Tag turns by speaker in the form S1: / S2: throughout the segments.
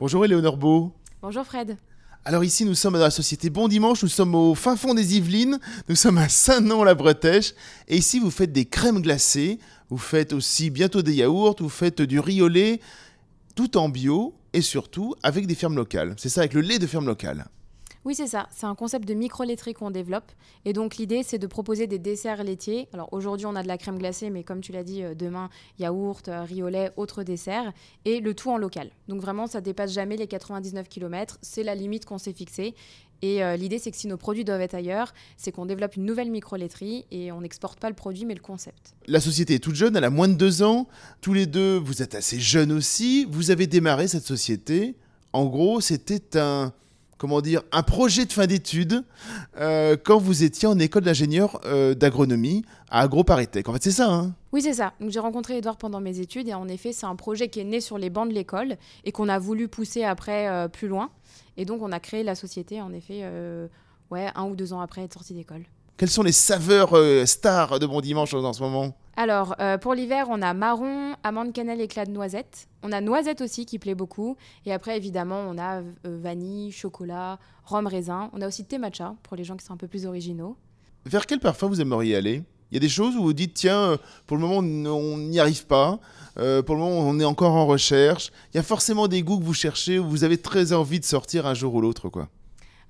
S1: Bonjour Éléonore Beau.
S2: Bonjour Fred.
S1: Alors ici, nous sommes dans la société Bon Dimanche, nous sommes au fin fond des Yvelines, nous sommes à Saint-Nom-la-Bretèche, et ici vous faites des crèmes glacées, vous faites aussi bientôt des yaourts, vous faites du riz au lait, tout en bio, et surtout avec des fermes locales. C'est ça, avec le lait de ferme locale.
S2: Oui, c'est ça. C'est un concept de micro-laiterie qu'on développe. Et donc, l'idée, c'est de proposer des desserts laitiers. Alors, aujourd'hui, on a de la crème glacée, mais comme tu l'as dit, euh, demain, yaourt, euh, riz au lait, autres desserts. Et le tout en local. Donc, vraiment, ça dépasse jamais les 99 km. C'est la limite qu'on s'est fixée. Et euh, l'idée, c'est que si nos produits doivent être ailleurs, c'est qu'on développe une nouvelle micro-laiterie et on n'exporte pas le produit, mais le concept.
S1: La société est toute jeune, elle a moins de deux ans. Tous les deux, vous êtes assez jeunes aussi. Vous avez démarré cette société. En gros, c'était un comment dire, un projet de fin d'études euh, quand vous étiez en école d'ingénieur euh, d'agronomie à AgroParisTech. En fait, c'est ça, hein
S2: Oui, c'est ça. J'ai rencontré Edouard pendant mes études et en effet, c'est un projet qui est né sur les bancs de l'école et qu'on a voulu pousser après euh, plus loin. Et donc, on a créé la société, en effet, ouais, un ou deux ans après être sorti d'école.
S1: Quelles sont les saveurs stars de Bon Dimanche en ce moment?
S2: Alors, euh, pour l'hiver, on a marron, amande cannelle, éclat de noisette. On a noisette aussi qui plaît beaucoup. Et après, évidemment, on a euh, vanille, chocolat, rhum, raisin. On a aussi thé matcha pour les gens qui sont un peu plus originaux.
S1: Vers quel parfum vous aimeriez aller? Il y a des choses où vous dites, tiens, euh, pour le moment, on n'y arrive pas. pour le moment, on est encore en recherche. Il y a forcément des goûts que vous cherchez où vous avez très envie de sortir un jour ou l'autre, quoi.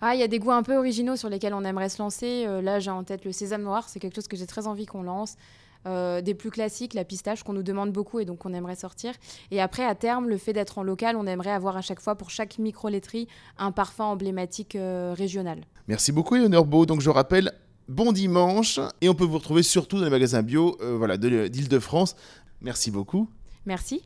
S2: Ah, il y a des goûts un peu originaux sur lesquels on aimerait se lancer. là, j'ai en tête le sésame noir. C'est quelque chose que j'ai très envie qu'on lance. Euh, des plus classiques, la pistache qu'on nous demande beaucoup et donc on aimerait sortir. Et après, à terme, le fait d'être en local, on aimerait avoir à chaque fois pour chaque micro-laiterie un parfum emblématique euh, régional.
S1: Merci beaucoup, Léonore Beau. Donc je rappelle, bon dimanche et on peut vous retrouver surtout dans les magasins bio euh, voilà, d'Île-de-France. Merci beaucoup.
S2: Merci.